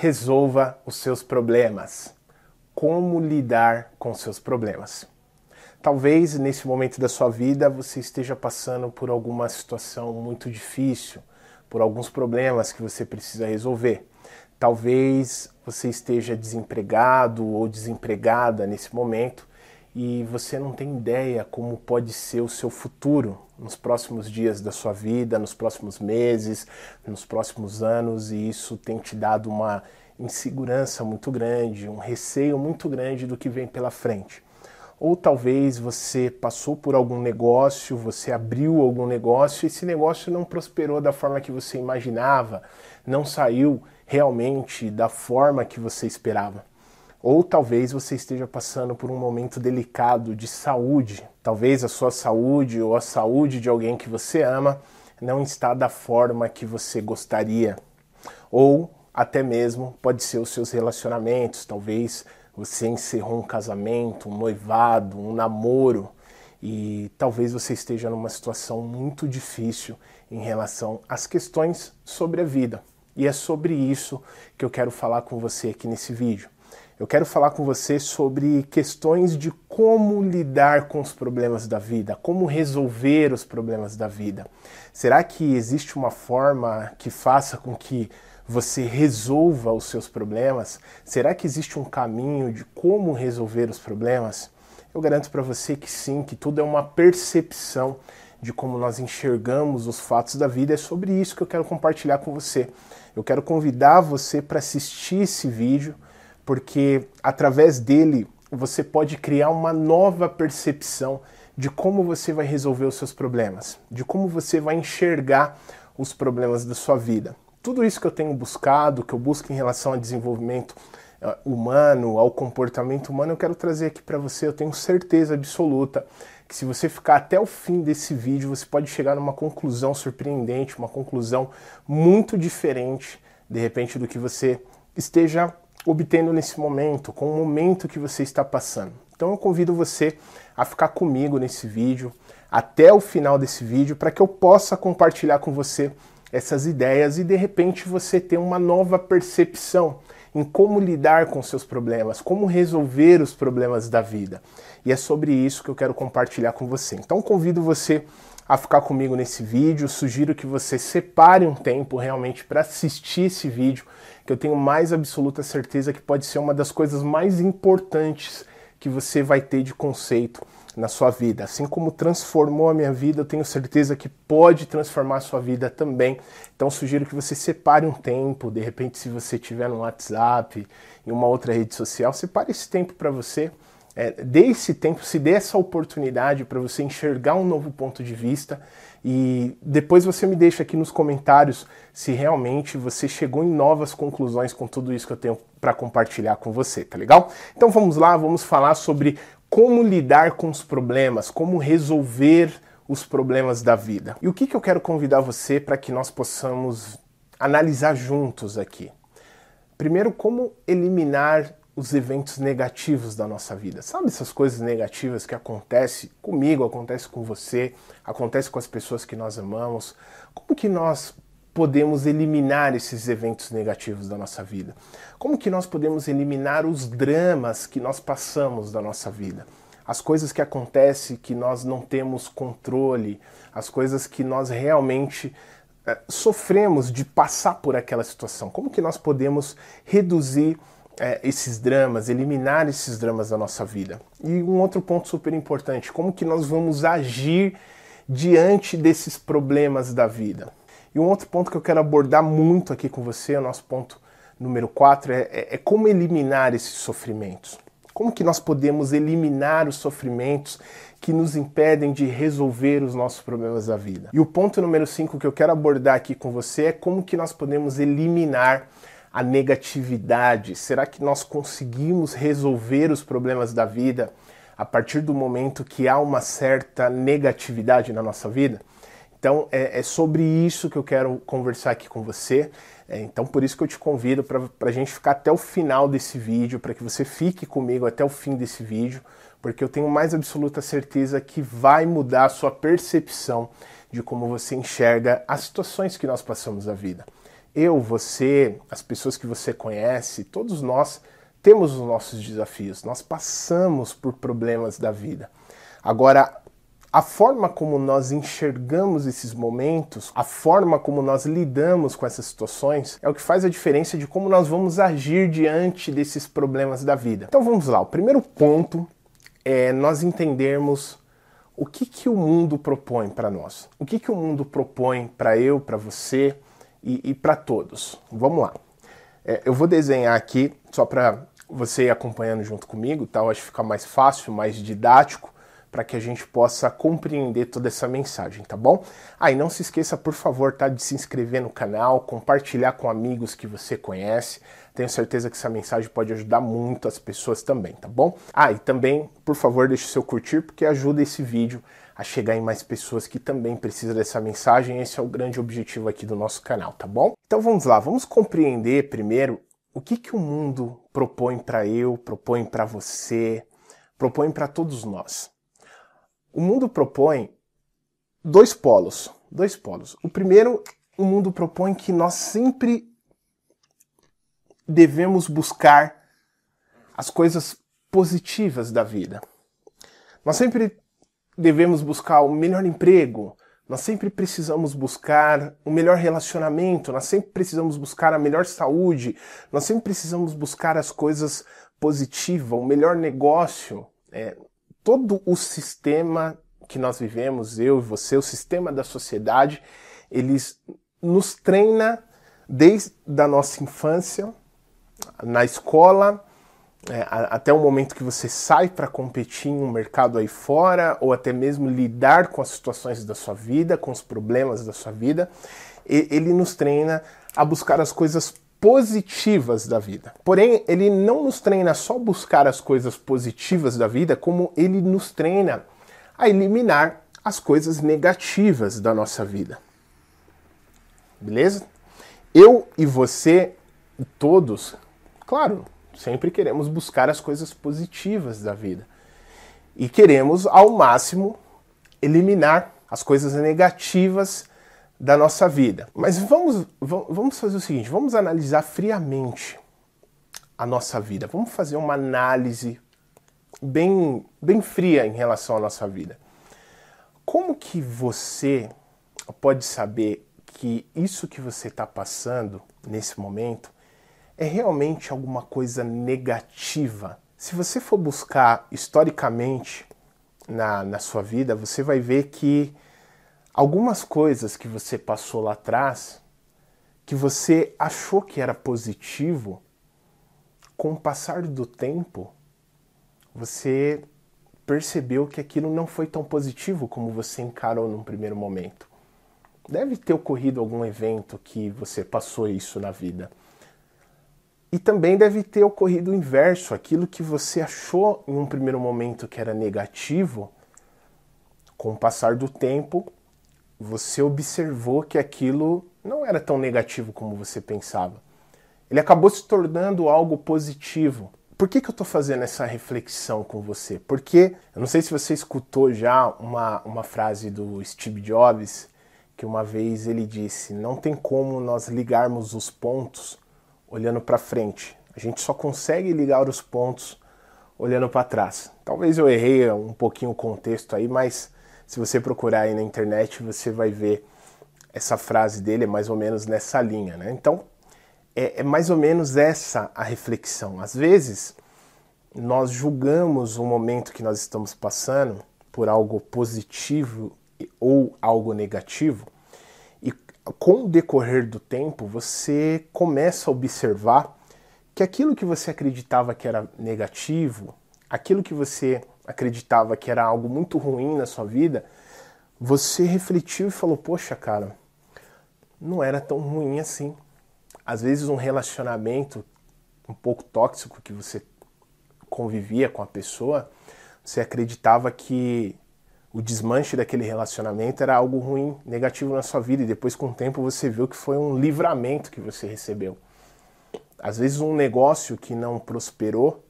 resolva os seus problemas. Como lidar com seus problemas? Talvez nesse momento da sua vida você esteja passando por alguma situação muito difícil, por alguns problemas que você precisa resolver. Talvez você esteja desempregado ou desempregada nesse momento e você não tem ideia como pode ser o seu futuro nos próximos dias da sua vida, nos próximos meses, nos próximos anos, e isso tem te dado uma insegurança muito grande, um receio muito grande do que vem pela frente. Ou talvez você passou por algum negócio, você abriu algum negócio e esse negócio não prosperou da forma que você imaginava, não saiu realmente da forma que você esperava. Ou talvez você esteja passando por um momento delicado de saúde. Talvez a sua saúde ou a saúde de alguém que você ama não está da forma que você gostaria. Ou até mesmo pode ser os seus relacionamentos. Talvez você encerrou um casamento, um noivado, um namoro e talvez você esteja numa situação muito difícil em relação às questões sobre a vida. E é sobre isso que eu quero falar com você aqui nesse vídeo. Eu quero falar com você sobre questões de como lidar com os problemas da vida, como resolver os problemas da vida. Será que existe uma forma que faça com que você resolva os seus problemas? Será que existe um caminho de como resolver os problemas? Eu garanto para você que sim, que tudo é uma percepção de como nós enxergamos os fatos da vida. É sobre isso que eu quero compartilhar com você. Eu quero convidar você para assistir esse vídeo porque através dele você pode criar uma nova percepção de como você vai resolver os seus problemas, de como você vai enxergar os problemas da sua vida. Tudo isso que eu tenho buscado, que eu busco em relação ao desenvolvimento uh, humano, ao comportamento humano, eu quero trazer aqui para você. Eu tenho certeza absoluta que se você ficar até o fim desse vídeo, você pode chegar numa conclusão surpreendente, uma conclusão muito diferente, de repente, do que você esteja obtendo nesse momento, com o momento que você está passando. Então eu convido você a ficar comigo nesse vídeo, até o final desse vídeo, para que eu possa compartilhar com você essas ideias e de repente você ter uma nova percepção em como lidar com seus problemas, como resolver os problemas da vida. E é sobre isso que eu quero compartilhar com você. Então convido você a ficar comigo nesse vídeo, sugiro que você separe um tempo realmente para assistir esse vídeo que eu tenho mais absoluta certeza que pode ser uma das coisas mais importantes que você vai ter de conceito na sua vida. Assim como transformou a minha vida, eu tenho certeza que pode transformar a sua vida também. Então sugiro que você separe um tempo, de repente se você tiver no WhatsApp, em uma outra rede social, separe esse tempo para você. É, dê esse tempo, se dê essa oportunidade para você enxergar um novo ponto de vista e depois você me deixa aqui nos comentários se realmente você chegou em novas conclusões com tudo isso que eu tenho para compartilhar com você, tá legal? Então vamos lá, vamos falar sobre como lidar com os problemas, como resolver os problemas da vida. E o que, que eu quero convidar você para que nós possamos analisar juntos aqui? Primeiro, como eliminar os eventos negativos da nossa vida. Sabe essas coisas negativas que acontecem comigo, acontece com você, acontece com as pessoas que nós amamos? Como que nós podemos eliminar esses eventos negativos da nossa vida? Como que nós podemos eliminar os dramas que nós passamos da nossa vida? As coisas que acontecem que nós não temos controle, as coisas que nós realmente é, sofremos de passar por aquela situação. Como que nós podemos reduzir é, esses dramas, eliminar esses dramas da nossa vida. E um outro ponto super importante, como que nós vamos agir diante desses problemas da vida. E um outro ponto que eu quero abordar muito aqui com você, o nosso ponto número 4, é, é, é como eliminar esses sofrimentos. Como que nós podemos eliminar os sofrimentos que nos impedem de resolver os nossos problemas da vida? E o ponto número 5 que eu quero abordar aqui com você é como que nós podemos eliminar a negatividade? Será que nós conseguimos resolver os problemas da vida a partir do momento que há uma certa negatividade na nossa vida? Então é, é sobre isso que eu quero conversar aqui com você. É, então por isso que eu te convido para a gente ficar até o final desse vídeo, para que você fique comigo até o fim desse vídeo, porque eu tenho mais absoluta certeza que vai mudar a sua percepção de como você enxerga as situações que nós passamos na vida. Eu, você, as pessoas que você conhece, todos nós temos os nossos desafios, nós passamos por problemas da vida. Agora, a forma como nós enxergamos esses momentos, a forma como nós lidamos com essas situações, é o que faz a diferença de como nós vamos agir diante desses problemas da vida. Então vamos lá, o primeiro ponto é nós entendermos o que, que o mundo propõe para nós. O que, que o mundo propõe para eu, para você e, e para todos. Vamos lá. É, eu vou desenhar aqui só para você ir acompanhando junto comigo, tá? Acho que fica mais fácil, mais didático, para que a gente possa compreender toda essa mensagem, tá bom? Ah, e não se esqueça, por favor, tá, de se inscrever no canal, compartilhar com amigos que você conhece. Tenho certeza que essa mensagem pode ajudar muito as pessoas também, tá bom? Ah, e também, por favor, deixe seu curtir, porque ajuda esse vídeo a chegar em mais pessoas que também precisam dessa mensagem. Esse é o grande objetivo aqui do nosso canal, tá bom? Então vamos lá, vamos compreender primeiro o que, que o mundo propõe para eu, propõe para você, propõe para todos nós. O mundo propõe dois polos, dois polos. O primeiro, o mundo propõe que nós sempre devemos buscar as coisas positivas da vida. Nós sempre devemos buscar o melhor emprego, nós sempre precisamos buscar o melhor relacionamento, nós sempre precisamos buscar a melhor saúde, nós sempre precisamos buscar as coisas positivas, o melhor negócio. É, todo o sistema que nós vivemos, eu e você, o sistema da sociedade, eles nos treina desde a nossa infância, na escola, é, até o momento que você sai para competir em um mercado aí fora, ou até mesmo lidar com as situações da sua vida, com os problemas da sua vida, ele nos treina a buscar as coisas positivas da vida. Porém, ele não nos treina só a buscar as coisas positivas da vida, como ele nos treina a eliminar as coisas negativas da nossa vida. Beleza? Eu e você, todos, claro, Sempre queremos buscar as coisas positivas da vida. E queremos, ao máximo, eliminar as coisas negativas da nossa vida. Mas vamos, vamos fazer o seguinte: vamos analisar friamente a nossa vida. Vamos fazer uma análise bem, bem fria em relação à nossa vida. Como que você pode saber que isso que você está passando nesse momento é realmente alguma coisa negativa. Se você for buscar historicamente na, na sua vida, você vai ver que algumas coisas que você passou lá atrás, que você achou que era positivo, com o passar do tempo, você percebeu que aquilo não foi tão positivo como você encarou num primeiro momento. Deve ter ocorrido algum evento que você passou isso na vida. E também deve ter ocorrido o inverso, aquilo que você achou em um primeiro momento que era negativo, com o passar do tempo, você observou que aquilo não era tão negativo como você pensava. Ele acabou se tornando algo positivo. Por que, que eu estou fazendo essa reflexão com você? Porque, eu não sei se você escutou já uma, uma frase do Steve Jobs, que uma vez ele disse: Não tem como nós ligarmos os pontos olhando para frente. A gente só consegue ligar os pontos olhando para trás. Talvez eu errei um pouquinho o contexto aí, mas se você procurar aí na internet, você vai ver essa frase dele é mais ou menos nessa linha, né? Então, é, é mais ou menos essa a reflexão. Às vezes, nós julgamos o momento que nós estamos passando por algo positivo ou algo negativo, com o decorrer do tempo, você começa a observar que aquilo que você acreditava que era negativo, aquilo que você acreditava que era algo muito ruim na sua vida, você refletiu e falou: Poxa, cara, não era tão ruim assim. Às vezes, um relacionamento um pouco tóxico que você convivia com a pessoa, você acreditava que o desmanche daquele relacionamento era algo ruim, negativo na sua vida, e depois com o tempo você viu que foi um livramento que você recebeu. Às vezes um negócio que não prosperou,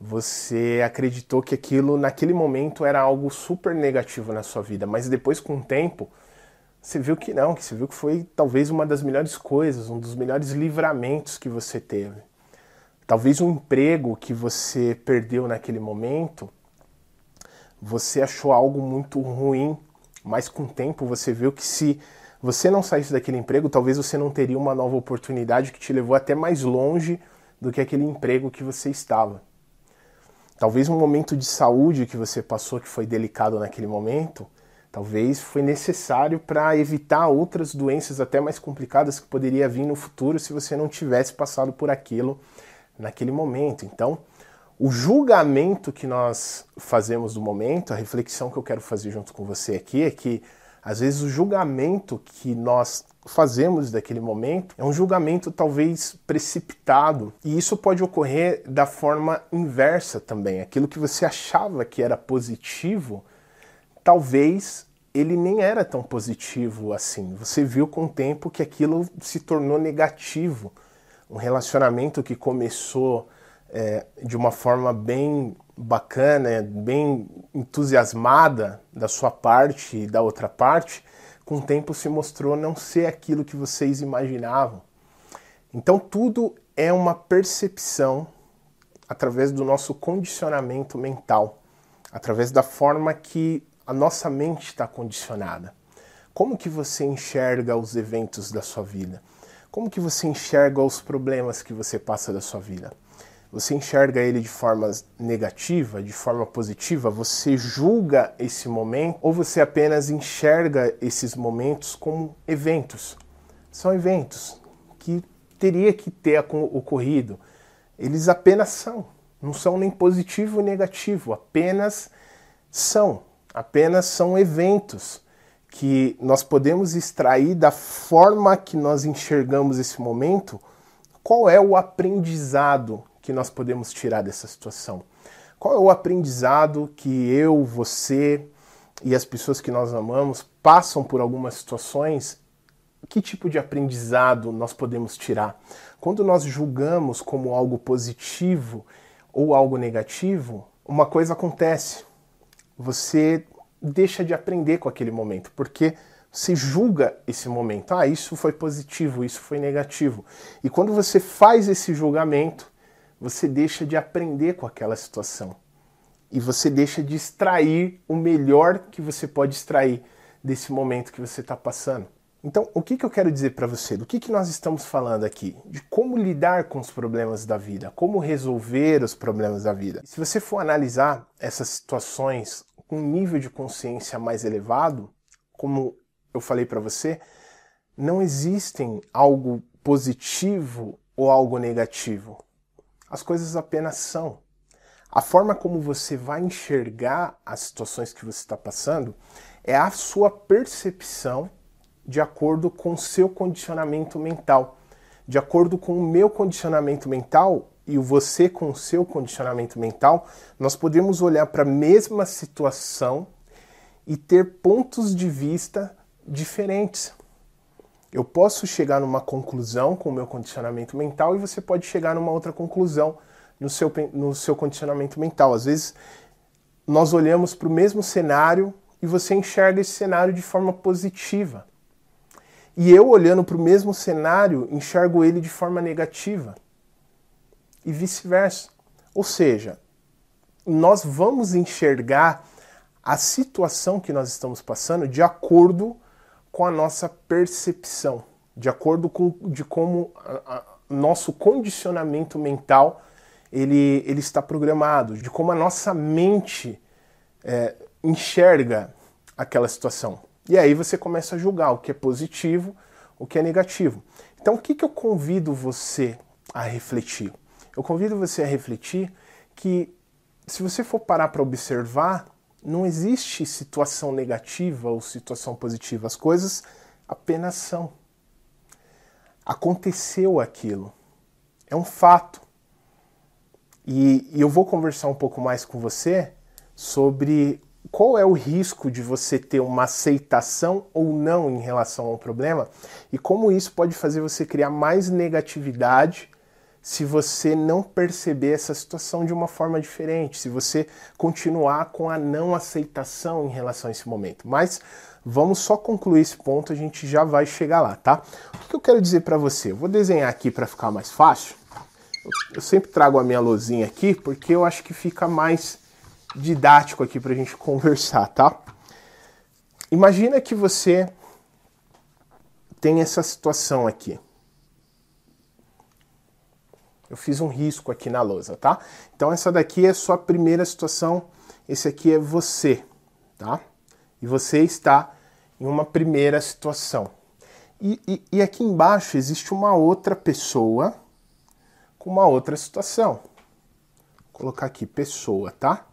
você acreditou que aquilo naquele momento era algo super negativo na sua vida, mas depois com o tempo você viu que não, que você viu que foi talvez uma das melhores coisas, um dos melhores livramentos que você teve. Talvez um emprego que você perdeu naquele momento, você achou algo muito ruim, mas com o tempo você viu que se você não saísse daquele emprego, talvez você não teria uma nova oportunidade que te levou até mais longe do que aquele emprego que você estava. Talvez um momento de saúde que você passou que foi delicado naquele momento, Talvez foi necessário para evitar outras doenças até mais complicadas que poderia vir no futuro se você não tivesse passado por aquilo naquele momento. Então, o julgamento que nós fazemos do momento, a reflexão que eu quero fazer junto com você aqui é que às vezes o julgamento que nós fazemos daquele momento é um julgamento talvez precipitado, e isso pode ocorrer da forma inversa também. Aquilo que você achava que era positivo talvez ele nem era tão positivo assim. Você viu com o tempo que aquilo se tornou negativo. Um relacionamento que começou é, de uma forma bem bacana, bem entusiasmada da sua parte e da outra parte, com o tempo se mostrou não ser aquilo que vocês imaginavam. Então tudo é uma percepção através do nosso condicionamento mental, através da forma que a nossa mente está condicionada. Como que você enxerga os eventos da sua vida? Como que você enxerga os problemas que você passa da sua vida? Você enxerga ele de forma negativa, de forma positiva? Você julga esse momento ou você apenas enxerga esses momentos como eventos? São eventos que teria que ter ocorrido. Eles apenas são. Não são nem positivo nem negativo, apenas são apenas são eventos que nós podemos extrair da forma que nós enxergamos esse momento, qual é o aprendizado que nós podemos tirar dessa situação? Qual é o aprendizado que eu, você e as pessoas que nós amamos passam por algumas situações? Que tipo de aprendizado nós podemos tirar? Quando nós julgamos como algo positivo ou algo negativo, uma coisa acontece você deixa de aprender com aquele momento, porque você julga esse momento. Ah, isso foi positivo, isso foi negativo. E quando você faz esse julgamento, você deixa de aprender com aquela situação. E você deixa de extrair o melhor que você pode extrair desse momento que você está passando. Então, o que, que eu quero dizer para você? Do que, que nós estamos falando aqui? De como lidar com os problemas da vida, como resolver os problemas da vida. Se você for analisar essas situações com um nível de consciência mais elevado, como eu falei para você, não existem algo positivo ou algo negativo. As coisas apenas são. A forma como você vai enxergar as situações que você está passando é a sua percepção de acordo com o seu condicionamento mental. De acordo com o meu condicionamento mental, e você com o seu condicionamento mental, nós podemos olhar para a mesma situação e ter pontos de vista diferentes. Eu posso chegar numa conclusão com o meu condicionamento mental e você pode chegar numa outra conclusão no seu, no seu condicionamento mental. Às vezes, nós olhamos para o mesmo cenário e você enxerga esse cenário de forma positiva. E eu, olhando para o mesmo cenário, enxergo ele de forma negativa e vice-versa. Ou seja, nós vamos enxergar a situação que nós estamos passando de acordo com a nossa percepção, de acordo com de como a, a, nosso condicionamento mental ele, ele está programado, de como a nossa mente é, enxerga aquela situação. E aí você começa a julgar o que é positivo, o que é negativo. Então, o que, que eu convido você a refletir? eu convido você a refletir que se você for parar para observar, não existe situação negativa ou situação positiva. As coisas apenas são. Aconteceu aquilo. É um fato. E, e, eu vou conversar um pouco mais com você sobre qual é o risco de você ter uma aceitação ou não em relação ao problema e como isso pode fazer você criar mais negatividade se você não perceber essa situação de uma forma diferente, se você continuar com a não aceitação em relação a esse momento. Mas vamos só concluir esse ponto, a gente já vai chegar lá, tá? O que eu quero dizer para você? Eu vou desenhar aqui para ficar mais fácil. Eu sempre trago a minha luzinha aqui porque eu acho que fica mais didático aqui para a gente conversar, tá? Imagina que você tem essa situação aqui. Eu fiz um risco aqui na lousa, tá? Então essa daqui é sua primeira situação, esse aqui é você, tá? E você está em uma primeira situação. E, e, e aqui embaixo existe uma outra pessoa com uma outra situação. Vou colocar aqui pessoa, tá?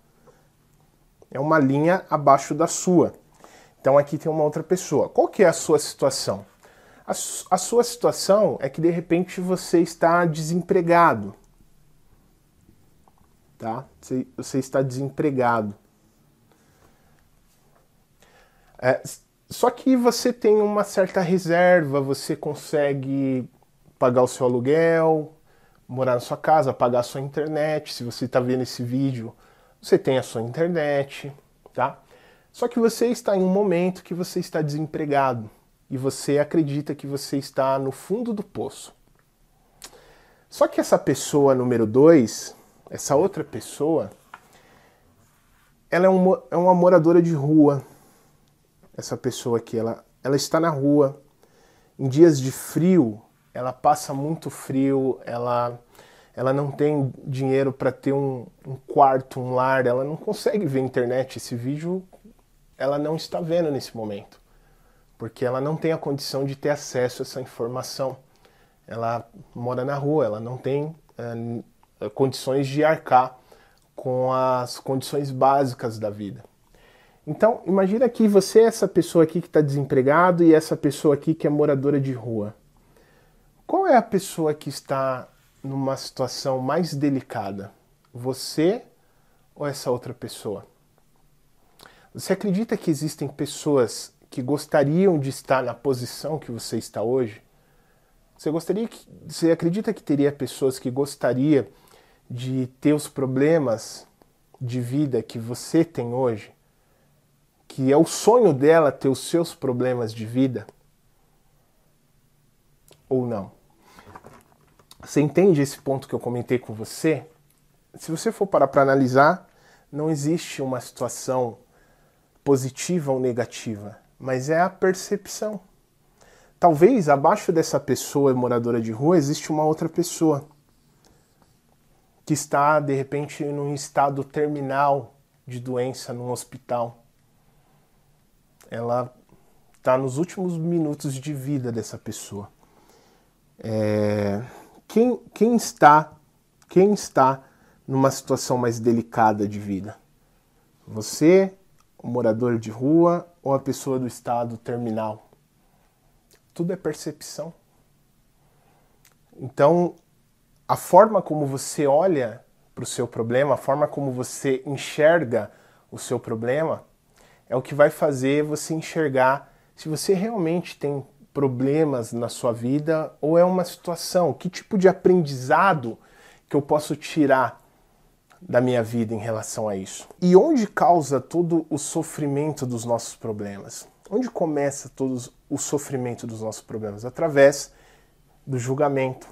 É uma linha abaixo da sua. Então aqui tem uma outra pessoa. Qual que é a sua situação? A, a sua situação é que de repente você está desempregado. Tá? Você, você está desempregado. É, só que você tem uma certa reserva, você consegue pagar o seu aluguel, morar na sua casa, pagar a sua internet. Se você está vendo esse vídeo, você tem a sua internet, tá? Só que você está em um momento que você está desempregado e você acredita que você está no fundo do poço. Só que essa pessoa número dois, essa outra pessoa, ela é, um, é uma moradora de rua. Essa pessoa aqui, ela, ela está na rua. Em dias de frio, ela passa muito frio, ela, ela não tem dinheiro para ter um, um quarto, um lar, ela não consegue ver internet. Esse vídeo ela não está vendo nesse momento, porque ela não tem a condição de ter acesso a essa informação. Ela mora na rua, ela não tem é, condições de arcar com as condições básicas da vida. Então, imagina que você é essa pessoa aqui que está desempregado e essa pessoa aqui que é moradora de rua. Qual é a pessoa que está numa situação mais delicada? Você ou essa outra pessoa? Você acredita que existem pessoas que gostariam de estar na posição que você está hoje? Você gostaria que, você acredita que teria pessoas que gostaria de ter os problemas de vida que você tem hoje? Que é o sonho dela ter os seus problemas de vida? Ou não? Você entende esse ponto que eu comentei com você? Se você for parar para analisar, não existe uma situação positiva ou negativa, mas é a percepção. Talvez abaixo dessa pessoa moradora de rua existe uma outra pessoa que está de repente num estado terminal de doença num hospital. Ela está nos últimos minutos de vida dessa pessoa. É... Quem, quem está quem está numa situação mais delicada de vida? Você o morador de rua ou a pessoa do estado terminal. Tudo é percepção. Então, a forma como você olha para o seu problema, a forma como você enxerga o seu problema, é o que vai fazer você enxergar se você realmente tem problemas na sua vida ou é uma situação, que tipo de aprendizado que eu posso tirar da minha vida em relação a isso. E onde causa todo o sofrimento dos nossos problemas? Onde começa todo o sofrimento dos nossos problemas? Através do julgamento,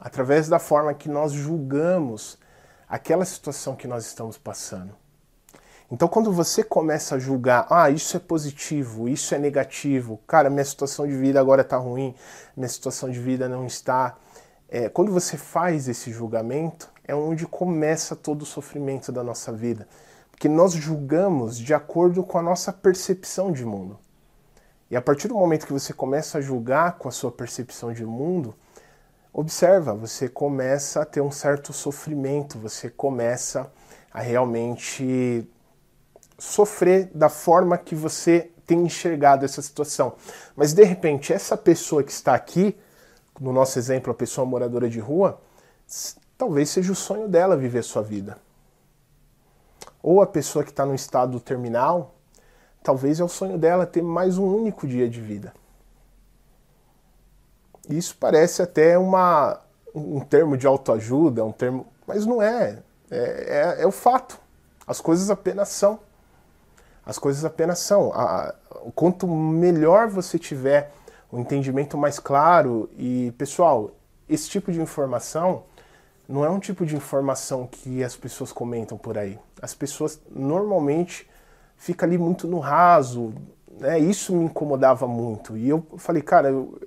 através da forma que nós julgamos aquela situação que nós estamos passando. Então, quando você começa a julgar, ah, isso é positivo, isso é negativo, cara, minha situação de vida agora está ruim, minha situação de vida não está. É, quando você faz esse julgamento, é onde começa todo o sofrimento da nossa vida. Porque nós julgamos de acordo com a nossa percepção de mundo. E a partir do momento que você começa a julgar com a sua percepção de mundo, observa, você começa a ter um certo sofrimento, você começa a realmente sofrer da forma que você tem enxergado essa situação. Mas de repente, essa pessoa que está aqui, no nosso exemplo, a pessoa moradora de rua, talvez seja o sonho dela viver sua vida. Ou a pessoa que está no estado terminal, talvez é o sonho dela ter mais um único dia de vida. Isso parece até uma, um termo de autoajuda, um termo. Mas não é. É, é, é o fato. As coisas apenas são. As coisas apenas são. A, quanto melhor você tiver um entendimento mais claro, e pessoal, esse tipo de informação não é um tipo de informação que as pessoas comentam por aí. As pessoas normalmente ficam ali muito no raso, né? Isso me incomodava muito. E eu falei, cara, eu,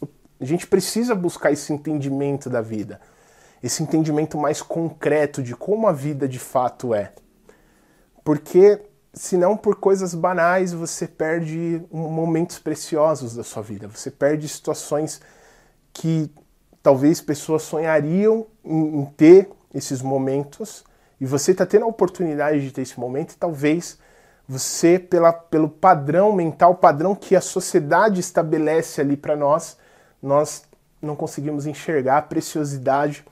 eu, a gente precisa buscar esse entendimento da vida, esse entendimento mais concreto de como a vida de fato é. Porque senão por coisas banais você perde momentos preciosos da sua vida, você perde situações que talvez pessoas sonhariam em, em ter esses momentos e você está tendo a oportunidade de ter esse momento talvez você, pela, pelo padrão mental, padrão que a sociedade estabelece ali para nós, nós não conseguimos enxergar a preciosidade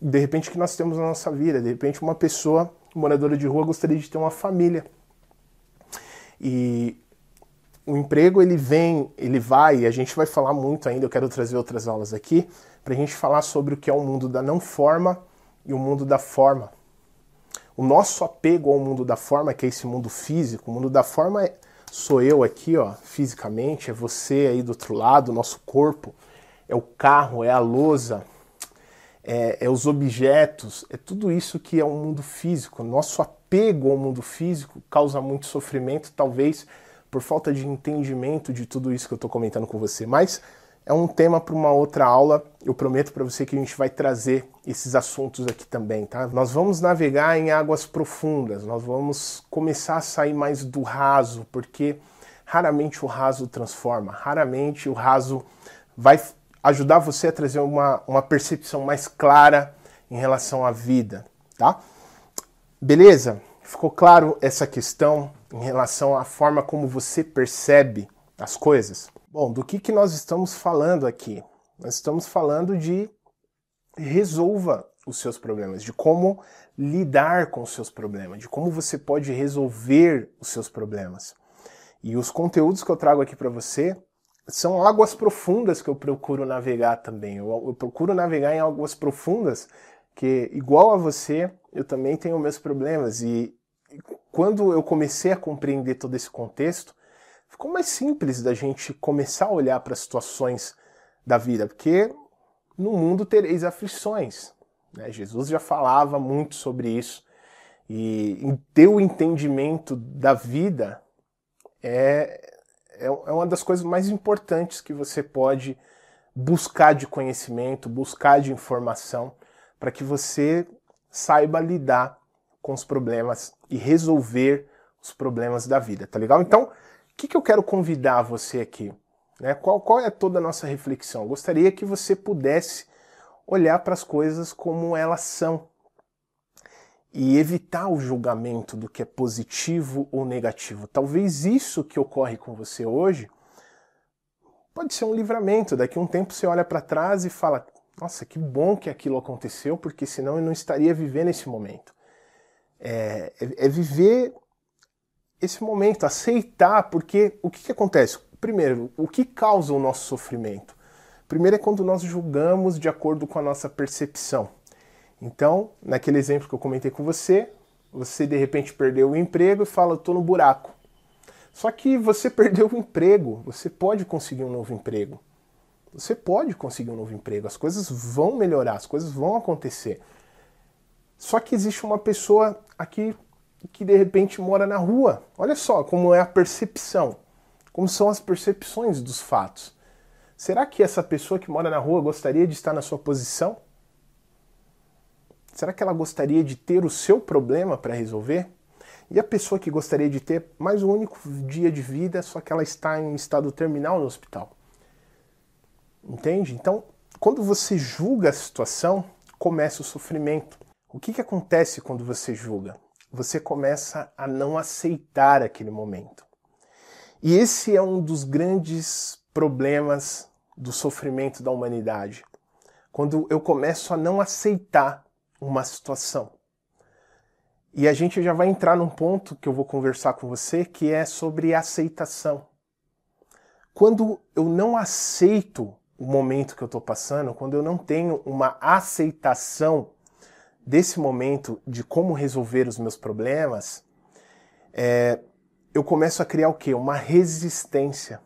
de repente que nós temos na nossa vida. De repente uma pessoa moradora de rua gostaria de ter uma família. E o emprego ele vem, ele vai, e a gente vai falar muito ainda, eu quero trazer outras aulas aqui, para a gente falar sobre o que é o mundo da não forma e o mundo da forma. O nosso apego ao mundo da forma, que é esse mundo físico, o mundo da forma é, sou eu aqui, ó, fisicamente, é você aí do outro lado, nosso corpo, é o carro, é a lousa, é, é os objetos, é tudo isso que é o mundo físico. Nosso apego ao mundo físico causa muito sofrimento, talvez por falta de entendimento de tudo isso que eu estou comentando com você. Mas é um tema para uma outra aula. Eu prometo para você que a gente vai trazer esses assuntos aqui também, tá? Nós vamos navegar em águas profundas, nós vamos começar a sair mais do raso, porque raramente o raso transforma, raramente o raso vai ajudar você a trazer uma, uma percepção mais clara em relação à vida, tá? Beleza? Ficou claro essa questão em relação à forma como você percebe as coisas? Bom, do que, que nós estamos falando aqui? Nós estamos falando de resolva os seus problemas, de como lidar com os seus problemas, de como você pode resolver os seus problemas. E os conteúdos que eu trago aqui para você são águas profundas que eu procuro navegar também. Eu, eu, procuro navegar em águas profundas que, igual a você, eu também tenho meus problemas. E, e quando eu comecei a compreender todo esse contexto, ficou mais simples da gente começar a olhar para as situações da vida, porque no mundo tereis aflições. Né? Jesus já falava muito sobre isso. E em ter o entendimento da vida é, é, é uma das coisas mais importantes que você pode buscar de conhecimento, buscar de informação, para que você saiba lidar com os problemas e resolver os problemas da vida, tá legal? Então, que, que eu quero convidar você aqui? Né? Qual, qual é toda a nossa reflexão? Eu gostaria que você pudesse olhar para as coisas como elas são e evitar o julgamento do que é positivo ou negativo. Talvez isso que ocorre com você hoje pode ser um livramento. Daqui a um tempo você olha para trás e fala: Nossa, que bom que aquilo aconteceu, porque senão eu não estaria vivendo esse momento. É, é, é viver esse momento, aceitar, porque o que, que acontece? Primeiro, o que causa o nosso sofrimento? Primeiro é quando nós julgamos de acordo com a nossa percepção. Então, naquele exemplo que eu comentei com você, você de repente perdeu o emprego e fala, estou no buraco. Só que você perdeu o emprego, você pode conseguir um novo emprego. Você pode conseguir um novo emprego, as coisas vão melhorar, as coisas vão acontecer. Só que existe uma pessoa aqui que de repente mora na rua. Olha só como é a percepção, como são as percepções dos fatos. Será que essa pessoa que mora na rua gostaria de estar na sua posição? Será que ela gostaria de ter o seu problema para resolver? E a pessoa que gostaria de ter mais um único dia de vida, só que ela está em estado terminal no hospital? Entende? Então, quando você julga a situação, começa o sofrimento. O que, que acontece quando você julga? Você começa a não aceitar aquele momento. E esse é um dos grandes problemas do sofrimento da humanidade. Quando eu começo a não aceitar uma situação. E a gente já vai entrar num ponto que eu vou conversar com você, que é sobre aceitação. Quando eu não aceito o momento que eu estou passando, quando eu não tenho uma aceitação desse momento de como resolver os meus problemas, é, eu começo a criar o quê? Uma resistência.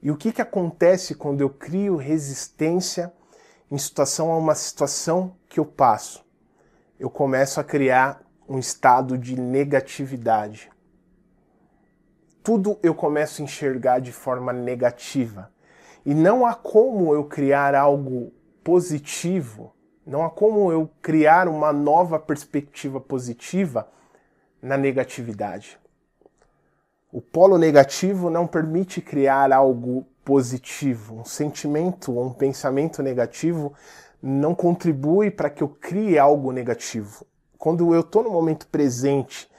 E o que, que acontece quando eu crio resistência em situação a uma situação que eu passo? Eu começo a criar um estado de negatividade. Tudo eu começo a enxergar de forma negativa. E não há como eu criar algo positivo, não há como eu criar uma nova perspectiva positiva na negatividade. O polo negativo não permite criar algo positivo. Um sentimento ou um pensamento negativo não contribui para que eu crie algo negativo. Quando eu estou no momento presente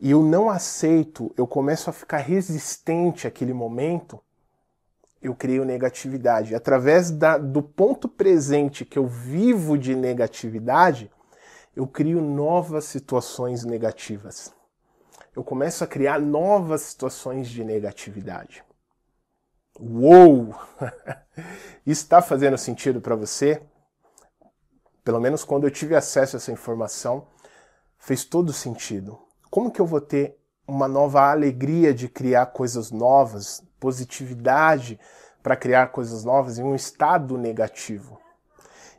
e eu não aceito, eu começo a ficar resistente àquele momento, eu crio negatividade. Através da, do ponto presente que eu vivo de negatividade, eu crio novas situações negativas eu começo a criar novas situações de negatividade. Uou! Está fazendo sentido para você? Pelo menos quando eu tive acesso a essa informação, fez todo sentido. Como que eu vou ter uma nova alegria de criar coisas novas, positividade para criar coisas novas em um estado negativo?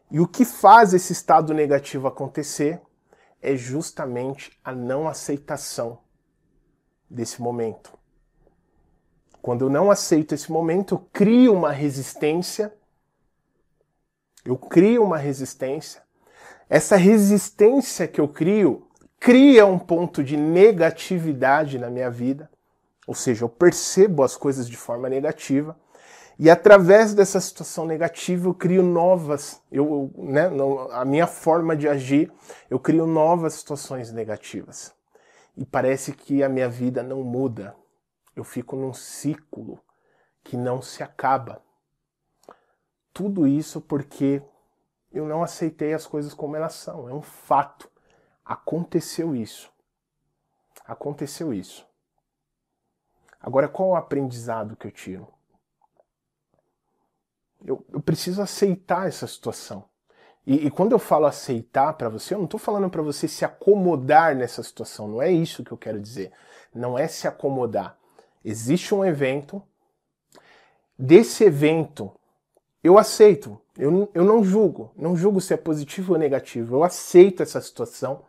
E o que faz esse estado negativo acontecer é justamente a não aceitação desse momento. Quando eu não aceito esse momento, eu crio uma resistência. Eu crio uma resistência. Essa resistência que eu crio cria um ponto de negatividade na minha vida. Ou seja, eu percebo as coisas de forma negativa. E através dessa situação negativa eu crio novas, eu, né, a minha forma de agir, eu crio novas situações negativas e parece que a minha vida não muda. Eu fico num ciclo que não se acaba. Tudo isso porque eu não aceitei as coisas como elas são. É um fato. Aconteceu isso. Aconteceu isso. Agora, qual o aprendizado que eu tiro? Eu, eu preciso aceitar essa situação. E, e quando eu falo aceitar para você, eu não estou falando para você se acomodar nessa situação. Não é isso que eu quero dizer. Não é se acomodar. Existe um evento. Desse evento, eu aceito. Eu, eu não julgo. Não julgo se é positivo ou negativo. Eu aceito essa situação.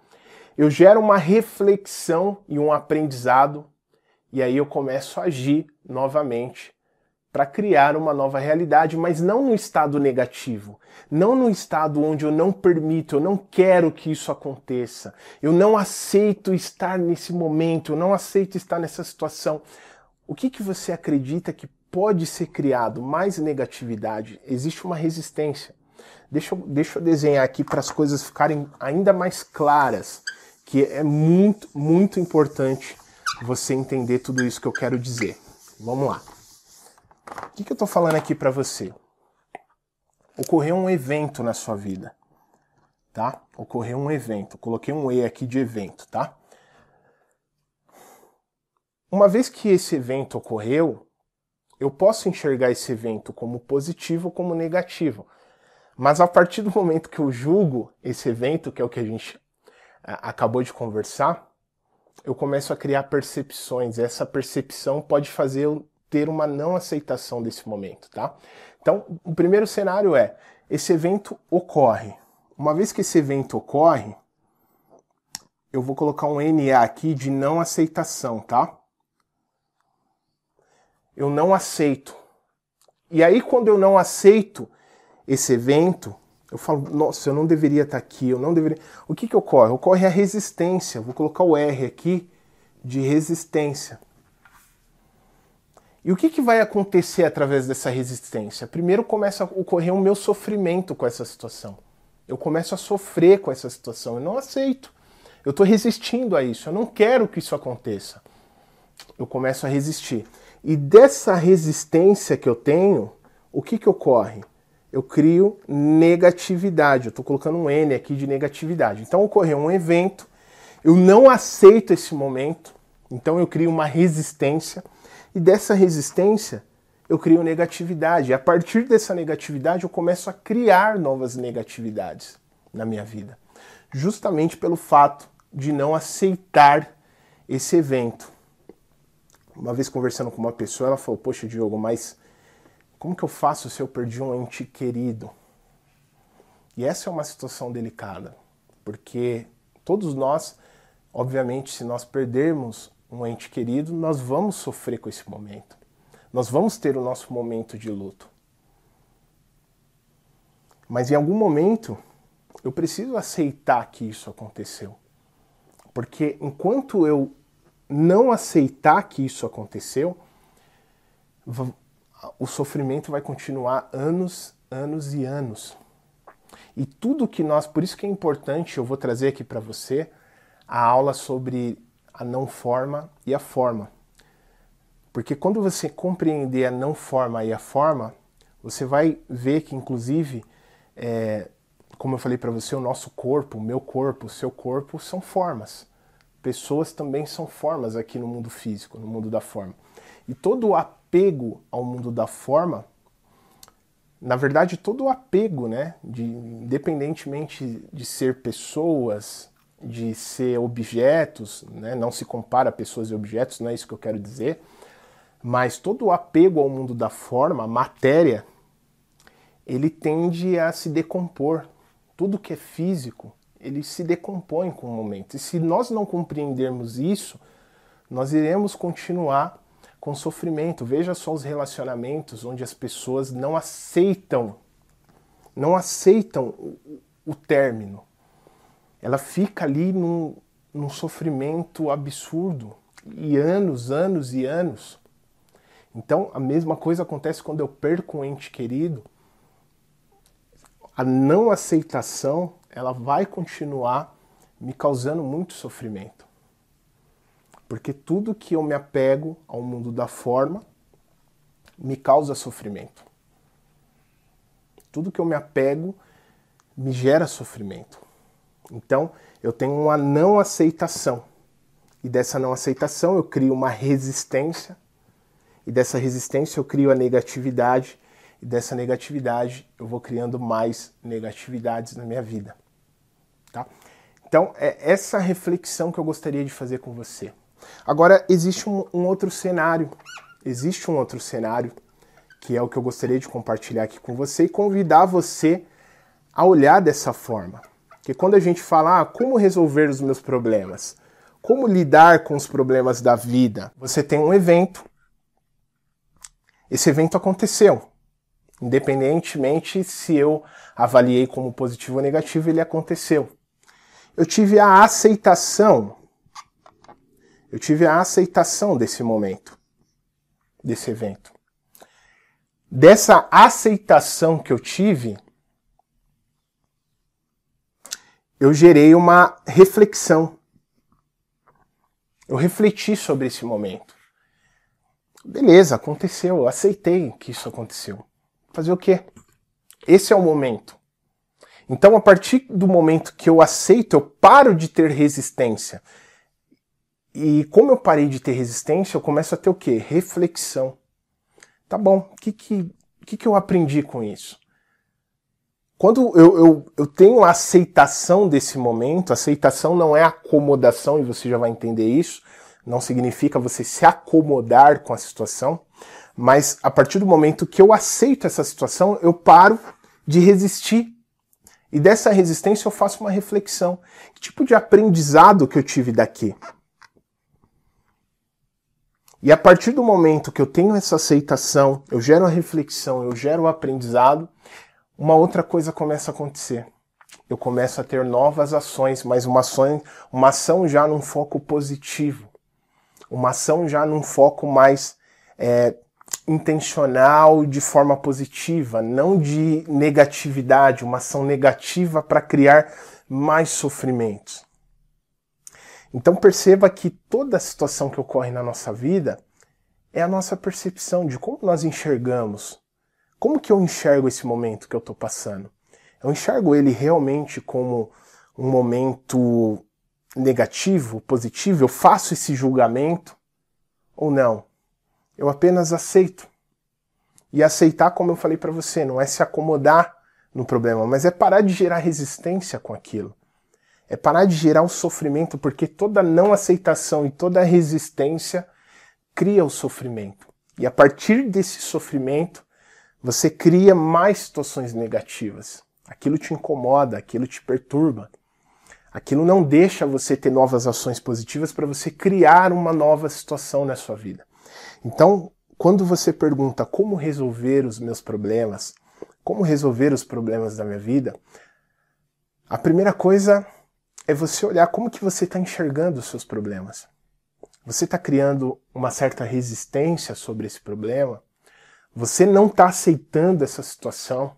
Eu gero uma reflexão e um aprendizado. E aí eu começo a agir novamente para criar uma nova realidade, mas não no estado negativo, não no estado onde eu não permito, eu não quero que isso aconteça, eu não aceito estar nesse momento, eu não aceito estar nessa situação. O que, que você acredita que pode ser criado? Mais negatividade? Existe uma resistência. Deixa eu, deixa eu desenhar aqui para as coisas ficarem ainda mais claras, que é muito, muito importante você entender tudo isso que eu quero dizer. Vamos lá. O que, que eu estou falando aqui para você? Ocorreu um evento na sua vida, tá? Ocorreu um evento. Coloquei um E aqui de evento, tá? Uma vez que esse evento ocorreu, eu posso enxergar esse evento como positivo ou como negativo. Mas a partir do momento que eu julgo esse evento, que é o que a gente acabou de conversar, eu começo a criar percepções. Essa percepção pode fazer eu ter uma não aceitação desse momento, tá? Então, o primeiro cenário é: esse evento ocorre. Uma vez que esse evento ocorre, eu vou colocar um NA aqui de não aceitação, tá? Eu não aceito. E aí, quando eu não aceito esse evento, eu falo, nossa, eu não deveria estar aqui, eu não deveria. O que, que ocorre? Ocorre a resistência. Vou colocar o R aqui de resistência. E o que, que vai acontecer através dessa resistência? Primeiro começa a ocorrer o meu sofrimento com essa situação. Eu começo a sofrer com essa situação. Eu não aceito. Eu estou resistindo a isso. Eu não quero que isso aconteça. Eu começo a resistir. E dessa resistência que eu tenho, o que, que ocorre? Eu crio negatividade. Eu estou colocando um N aqui de negatividade. Então ocorreu um evento, eu não aceito esse momento, então eu crio uma resistência e dessa resistência eu crio negatividade. E a partir dessa negatividade, eu começo a criar novas negatividades na minha vida. Justamente pelo fato de não aceitar esse evento. Uma vez conversando com uma pessoa, ela falou: Poxa, Diogo, mas como que eu faço se eu perdi um ente querido? E essa é uma situação delicada, porque todos nós, obviamente, se nós perdermos um ente querido, nós vamos sofrer com esse momento. Nós vamos ter o nosso momento de luto. Mas em algum momento, eu preciso aceitar que isso aconteceu. Porque enquanto eu não aceitar que isso aconteceu, o sofrimento vai continuar anos, anos e anos. E tudo que nós, por isso que é importante, eu vou trazer aqui para você a aula sobre a não forma e a forma. Porque quando você compreender a não forma e a forma, você vai ver que, inclusive, é, como eu falei para você, o nosso corpo, o meu corpo, o seu corpo são formas. Pessoas também são formas aqui no mundo físico, no mundo da forma. E todo o apego ao mundo da forma, na verdade, todo o apego, né, de, independentemente de ser pessoas, de ser objetos, né, não se compara pessoas e objetos, não é isso que eu quero dizer, mas todo o apego ao mundo da forma, a matéria, ele tende a se decompor. Tudo que é físico, ele se decompõe com o momento. E se nós não compreendermos isso, nós iremos continuar com sofrimento. Veja só os relacionamentos onde as pessoas não aceitam, não aceitam o, o término. Ela fica ali num, num sofrimento absurdo e anos, anos e anos. Então, a mesma coisa acontece quando eu perco um ente querido. A não aceitação, ela vai continuar me causando muito sofrimento. Porque tudo que eu me apego ao mundo da forma me causa sofrimento. Tudo que eu me apego me gera sofrimento. Então, eu tenho uma não aceitação. E dessa não aceitação eu crio uma resistência e dessa resistência eu crio a negatividade, e dessa negatividade eu vou criando mais negatividades na minha vida. Tá? Então, é essa reflexão que eu gostaria de fazer com você. Agora, existe um, um outro cenário, existe um outro cenário, que é o que eu gostaria de compartilhar aqui com você e convidar você a olhar dessa forma. Porque quando a gente fala, ah, como resolver os meus problemas? Como lidar com os problemas da vida? Você tem um evento esse evento aconteceu. Independentemente se eu avaliei como positivo ou negativo, ele aconteceu. Eu tive a aceitação. Eu tive a aceitação desse momento, desse evento. Dessa aceitação que eu tive, eu gerei uma reflexão. Eu refleti sobre esse momento. Beleza, aconteceu, eu aceitei que isso aconteceu. Fazer o quê? Esse é o momento. Então, a partir do momento que eu aceito, eu paro de ter resistência. E como eu parei de ter resistência, eu começo a ter o quê? Reflexão. Tá bom, o que, que, que, que eu aprendi com isso? Quando eu, eu, eu tenho a aceitação desse momento, aceitação não é acomodação, e você já vai entender isso, não significa você se acomodar com a situação, mas a partir do momento que eu aceito essa situação, eu paro de resistir. E dessa resistência eu faço uma reflexão. Que tipo de aprendizado que eu tive daqui? E a partir do momento que eu tenho essa aceitação, eu gero a reflexão, eu gero o aprendizado, uma outra coisa começa a acontecer. Eu começo a ter novas ações, mas uma ação, uma ação já num foco positivo uma ação já num foco mais é, intencional, de forma positiva, não de negatividade, uma ação negativa para criar mais sofrimentos. Então perceba que toda a situação que ocorre na nossa vida é a nossa percepção de como nós enxergamos. Como que eu enxergo esse momento que eu estou passando? Eu enxergo ele realmente como um momento negativo, positivo, eu faço esse julgamento ou não. Eu apenas aceito. E aceitar, como eu falei para você, não é se acomodar no problema, mas é parar de gerar resistência com aquilo. É parar de gerar o sofrimento, porque toda não aceitação e toda resistência cria o sofrimento. E a partir desse sofrimento, você cria mais situações negativas. Aquilo te incomoda, aquilo te perturba. Aquilo não deixa você ter novas ações positivas para você criar uma nova situação na sua vida. Então, quando você pergunta como resolver os meus problemas, como resolver os problemas da minha vida, a primeira coisa é você olhar como que você está enxergando os seus problemas. Você está criando uma certa resistência sobre esse problema? Você não está aceitando essa situação?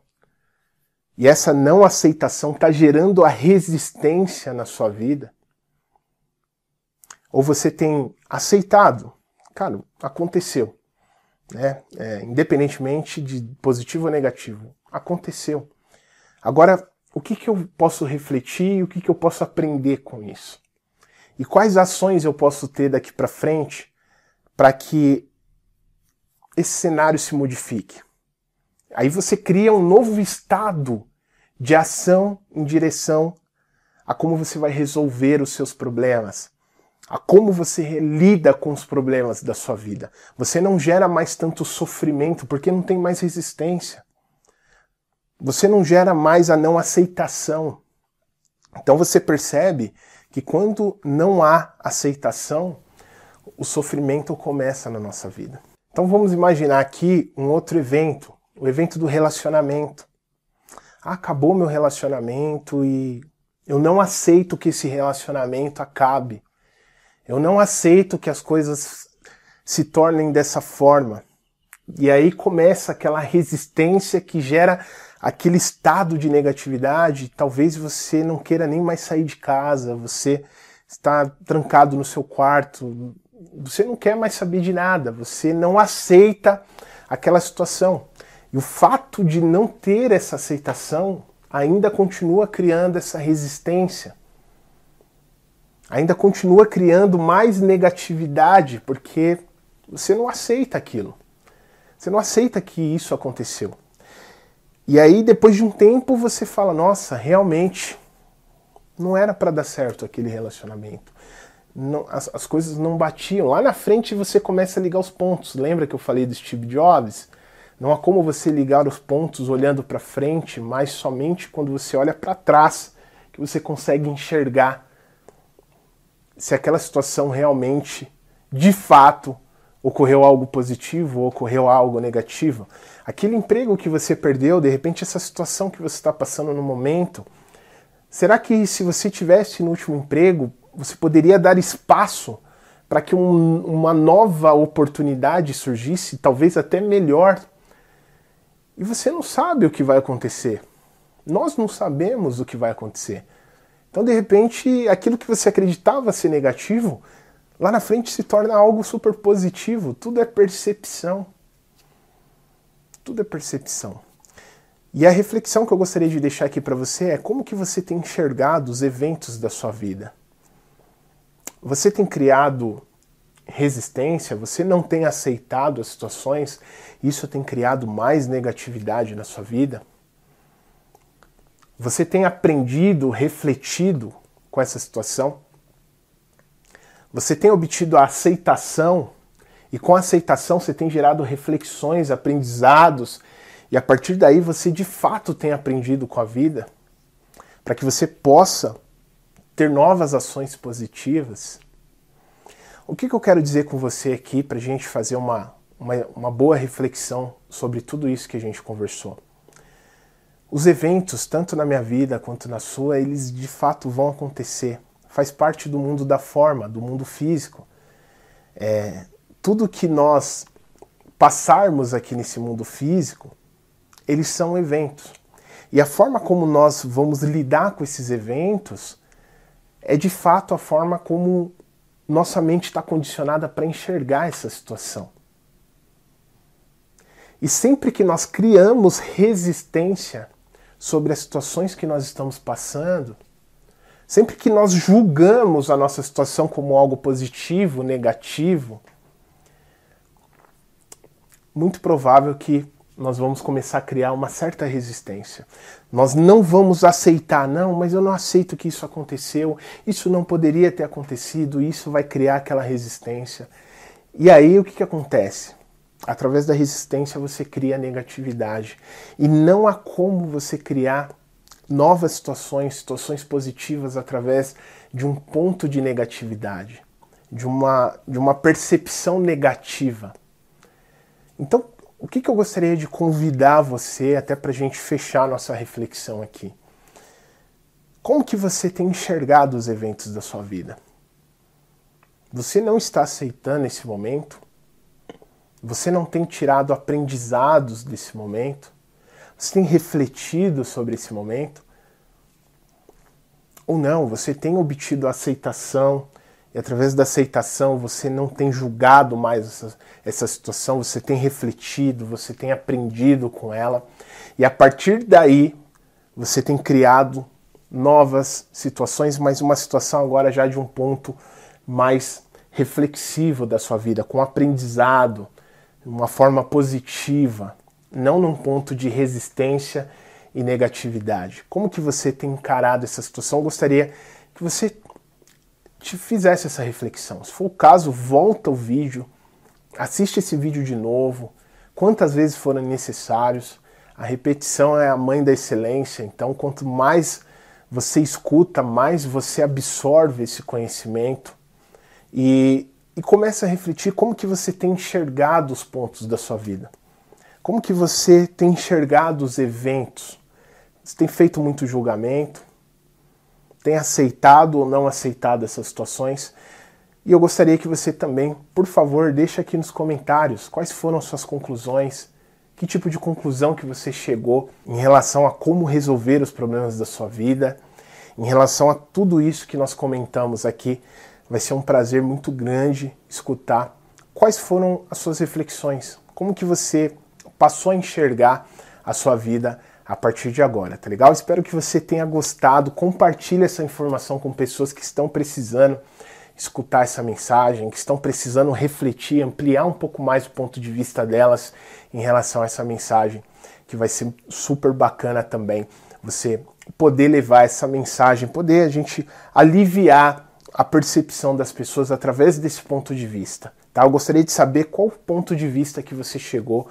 E essa não aceitação está gerando a resistência na sua vida? Ou você tem aceitado? Cara, aconteceu. Né? É, independentemente de positivo ou negativo. Aconteceu. Agora, o que, que eu posso refletir o que, que eu posso aprender com isso? E quais ações eu posso ter daqui para frente para que esse cenário se modifique? Aí você cria um novo estado de ação em direção a como você vai resolver os seus problemas, a como você lida com os problemas da sua vida. Você não gera mais tanto sofrimento porque não tem mais resistência. Você não gera mais a não aceitação. Então você percebe que quando não há aceitação, o sofrimento começa na nossa vida. Então vamos imaginar aqui um outro evento, o evento do relacionamento. Ah, acabou meu relacionamento e eu não aceito que esse relacionamento acabe. Eu não aceito que as coisas se tornem dessa forma. E aí começa aquela resistência que gera aquele estado de negatividade. Talvez você não queira nem mais sair de casa, você está trancado no seu quarto, você não quer mais saber de nada, você não aceita aquela situação. E o fato de não ter essa aceitação ainda continua criando essa resistência. Ainda continua criando mais negatividade, porque você não aceita aquilo. Você não aceita que isso aconteceu. E aí, depois de um tempo, você fala: nossa, realmente não era para dar certo aquele relacionamento não, as, as coisas não batiam. Lá na frente você começa a ligar os pontos. Lembra que eu falei do Steve Jobs? Não há como você ligar os pontos olhando para frente, mas somente quando você olha para trás que você consegue enxergar se aquela situação realmente, de fato, ocorreu algo positivo ou ocorreu algo negativo. Aquele emprego que você perdeu, de repente essa situação que você está passando no momento, será que se você tivesse no último emprego, você poderia dar espaço para que um, uma nova oportunidade surgisse, talvez até melhor. E você não sabe o que vai acontecer. Nós não sabemos o que vai acontecer. Então, de repente, aquilo que você acreditava ser negativo, lá na frente se torna algo super positivo. Tudo é percepção. Tudo é percepção. E a reflexão que eu gostaria de deixar aqui para você é como que você tem enxergado os eventos da sua vida. Você tem criado resistência, você não tem aceitado as situações, isso tem criado mais negatividade na sua vida? Você tem aprendido, refletido com essa situação? Você tem obtido a aceitação e com aceitação você tem gerado reflexões, aprendizados e a partir daí você de fato tem aprendido com a vida para que você possa ter novas ações positivas. O que, que eu quero dizer com você aqui para a gente fazer uma, uma, uma boa reflexão sobre tudo isso que a gente conversou? Os eventos, tanto na minha vida quanto na sua, eles de fato vão acontecer. Faz parte do mundo da forma, do mundo físico. É, tudo que nós passarmos aqui nesse mundo físico, eles são eventos. E a forma como nós vamos lidar com esses eventos é de fato a forma como nossa mente está condicionada para enxergar essa situação. E sempre que nós criamos resistência sobre as situações que nós estamos passando, sempre que nós julgamos a nossa situação como algo positivo, negativo, muito provável que nós vamos começar a criar uma certa resistência. Nós não vamos aceitar, não, mas eu não aceito que isso aconteceu, isso não poderia ter acontecido, isso vai criar aquela resistência. E aí o que, que acontece? Através da resistência você cria negatividade. E não há como você criar novas situações, situações positivas através de um ponto de negatividade, de uma, de uma percepção negativa. Então, o que, que eu gostaria de convidar você, até para a gente fechar nossa reflexão aqui? Como que você tem enxergado os eventos da sua vida? Você não está aceitando esse momento? Você não tem tirado aprendizados desse momento? Você tem refletido sobre esse momento? Ou não, você tem obtido aceitação e através da aceitação você não tem julgado mais essa, essa situação, você tem refletido, você tem aprendido com ela, e a partir daí você tem criado novas situações, mas uma situação agora já de um ponto mais reflexivo da sua vida, com aprendizado, uma forma positiva, não num ponto de resistência e negatividade. Como que você tem encarado essa situação? Eu gostaria que você te fizesse essa reflexão. Se for o caso, volta o vídeo, assiste esse vídeo de novo, quantas vezes forem necessários. A repetição é a mãe da excelência, então quanto mais você escuta, mais você absorve esse conhecimento e, e começa a refletir como que você tem enxergado os pontos da sua vida. Como que você tem enxergado os eventos? Você tem feito muito julgamento? Tem aceitado ou não aceitado essas situações. E eu gostaria que você também, por favor, deixe aqui nos comentários quais foram suas conclusões, que tipo de conclusão que você chegou em relação a como resolver os problemas da sua vida, em relação a tudo isso que nós comentamos aqui. Vai ser um prazer muito grande escutar quais foram as suas reflexões, como que você passou a enxergar a sua vida a partir de agora, tá legal? Espero que você tenha gostado. Compartilhe essa informação com pessoas que estão precisando escutar essa mensagem, que estão precisando refletir, ampliar um pouco mais o ponto de vista delas em relação a essa mensagem, que vai ser super bacana também você poder levar essa mensagem, poder a gente aliviar a percepção das pessoas através desse ponto de vista. Tá? Eu gostaria de saber qual ponto de vista que você chegou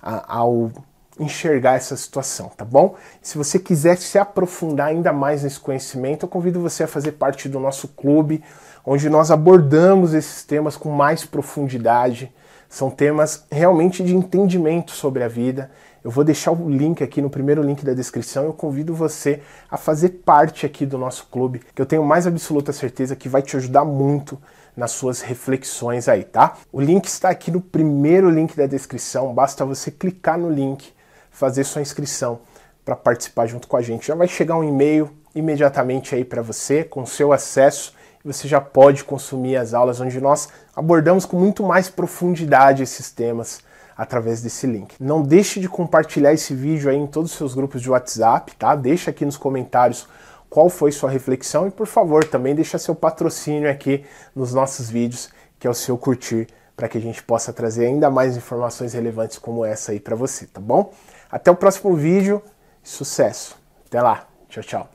a, ao enxergar essa situação, tá bom? Se você quiser se aprofundar ainda mais nesse conhecimento, eu convido você a fazer parte do nosso clube, onde nós abordamos esses temas com mais profundidade. São temas realmente de entendimento sobre a vida. Eu vou deixar o link aqui no primeiro link da descrição. Eu convido você a fazer parte aqui do nosso clube, que eu tenho mais absoluta certeza que vai te ajudar muito nas suas reflexões aí, tá? O link está aqui no primeiro link da descrição. Basta você clicar no link fazer sua inscrição para participar junto com a gente. Já vai chegar um e-mail imediatamente aí para você com seu acesso e você já pode consumir as aulas onde nós abordamos com muito mais profundidade esses temas através desse link. Não deixe de compartilhar esse vídeo aí em todos os seus grupos de WhatsApp, tá? Deixa aqui nos comentários qual foi sua reflexão e por favor também deixa seu patrocínio aqui nos nossos vídeos, que é o seu curtir, para que a gente possa trazer ainda mais informações relevantes como essa aí para você, tá bom? Até o próximo vídeo. Sucesso. Até lá. Tchau, tchau.